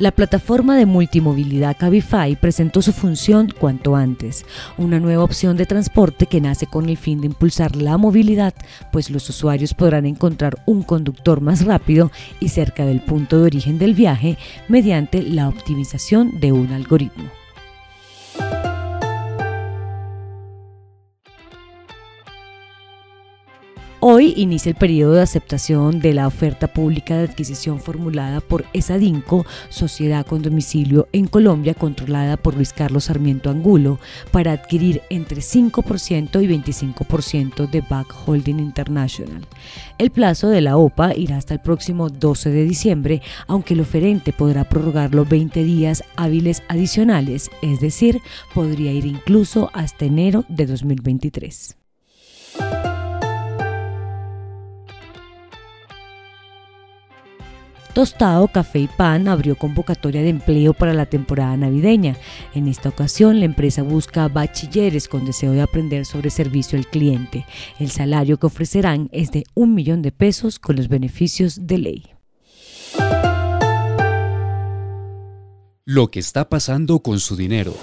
La plataforma de multimovilidad Cabify presentó su función cuanto antes, una nueva opción de transporte que nace con el fin de impulsar la movilidad, pues los usuarios podrán encontrar un conductor más rápido y cerca del punto de origen del viaje mediante la optimización de un algoritmo. Hoy inicia el periodo de aceptación de la oferta pública de adquisición formulada por ESADINCO, sociedad con domicilio en Colombia controlada por Luis Carlos Sarmiento Angulo, para adquirir entre 5% y 25% de Back Holding International. El plazo de la OPA irá hasta el próximo 12 de diciembre, aunque el oferente podrá prorrogarlo 20 días hábiles adicionales, es decir, podría ir incluso hasta enero de 2023. Tostado Café y Pan abrió convocatoria de empleo para la temporada navideña. En esta ocasión, la empresa busca bachilleres con deseo de aprender sobre servicio al cliente. El salario que ofrecerán es de un millón de pesos con los beneficios de ley. Lo que está pasando con su dinero.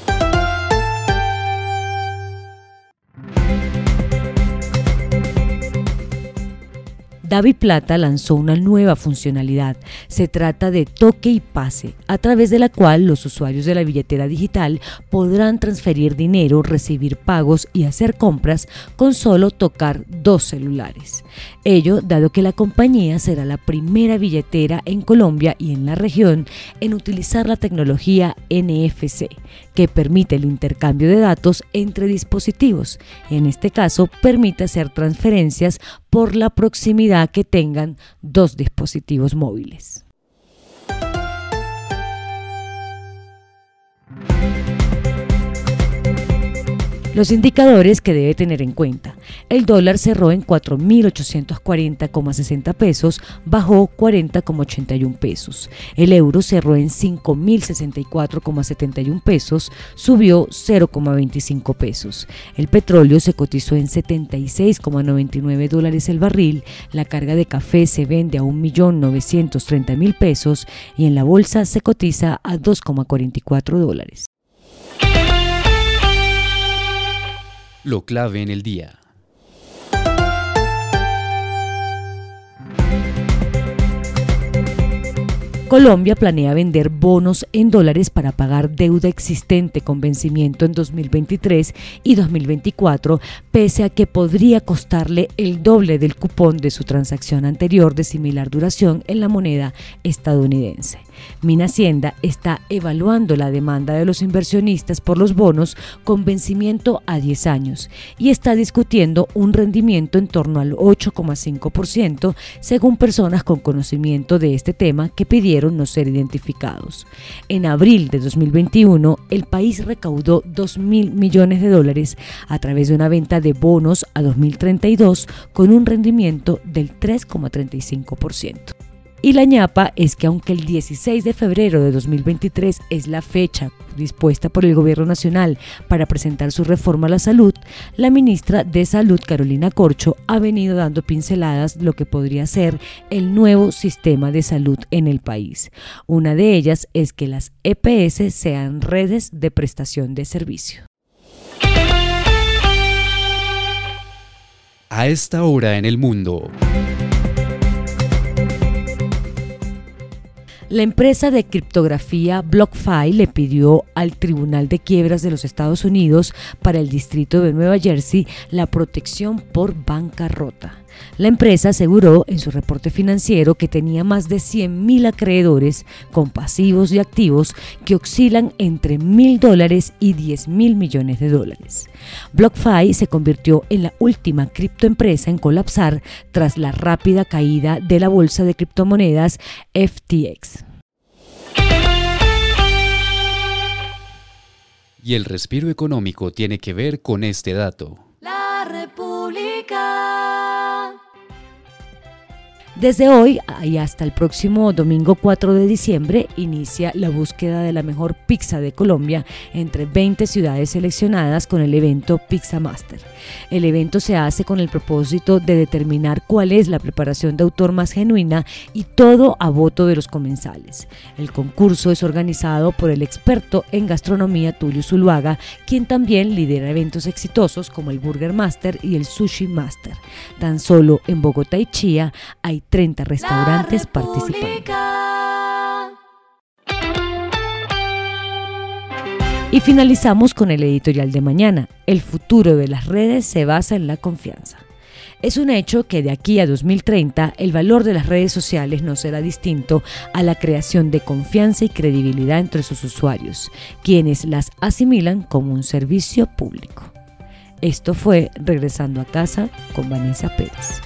Davi Plata lanzó una nueva funcionalidad. Se trata de toque y pase, a través de la cual los usuarios de la billetera digital podrán transferir dinero, recibir pagos y hacer compras con solo tocar dos celulares. Ello dado que la compañía será la primera billetera en Colombia y en la región en utilizar la tecnología NFC, que permite el intercambio de datos entre dispositivos. En este caso, permite hacer transferencias por la proximidad que tengan dos dispositivos móviles. Los indicadores que debe tener en cuenta. El dólar cerró en 4.840,60 pesos, bajó 40,81 pesos. El euro cerró en 5.064,71 pesos, subió 0,25 pesos. El petróleo se cotizó en 76,99 dólares el barril. La carga de café se vende a 1.930.000 pesos y en la bolsa se cotiza a 2,44 dólares. Lo clave en el día. Colombia planea vender bonos en dólares para pagar deuda existente con vencimiento en 2023 y 2024, pese a que podría costarle el doble del cupón de su transacción anterior de similar duración en la moneda estadounidense. Hacienda está evaluando la demanda de los inversionistas por los bonos con vencimiento a 10 años y está discutiendo un rendimiento en torno al 8,5% según personas con conocimiento de este tema que pidieron no ser identificados. En abril de 2021, el país recaudó 2 mil millones de dólares a través de una venta de bonos a 2032 con un rendimiento del 3,35%. Y la ñapa es que aunque el 16 de febrero de 2023 es la fecha dispuesta por el Gobierno Nacional para presentar su reforma a la salud, la ministra de Salud, Carolina Corcho, ha venido dando pinceladas lo que podría ser el nuevo sistema de salud en el país. Una de ellas es que las EPS sean redes de prestación de servicio. A esta hora en el mundo. La empresa de criptografía BlockFi le pidió al Tribunal de Quiebras de los Estados Unidos para el Distrito de Nueva Jersey la protección por bancarrota. La empresa aseguró en su reporte financiero que tenía más de 100.000 acreedores con pasivos y activos que oscilan entre mil dólares y 10 mil millones de dólares. BlockFi se convirtió en la última criptoempresa en colapsar tras la rápida caída de la bolsa de criptomonedas FTX. Y el respiro económico tiene que ver con este dato. La Desde hoy y hasta el próximo domingo 4 de diciembre inicia la búsqueda de la mejor pizza de Colombia entre 20 ciudades seleccionadas con el evento Pizza Master. El evento se hace con el propósito de determinar cuál es la preparación de autor más genuina y todo a voto de los comensales. El concurso es organizado por el experto en gastronomía Tulio Zuluaga, quien también lidera eventos exitosos como el Burger Master y el Sushi Master. Tan solo en Bogotá y Chía hay 30 restaurantes participantes. Y finalizamos con el editorial de mañana. El futuro de las redes se basa en la confianza. Es un hecho que de aquí a 2030 el valor de las redes sociales no será distinto a la creación de confianza y credibilidad entre sus usuarios, quienes las asimilan como un servicio público. Esto fue Regresando a casa con Vanessa Pérez.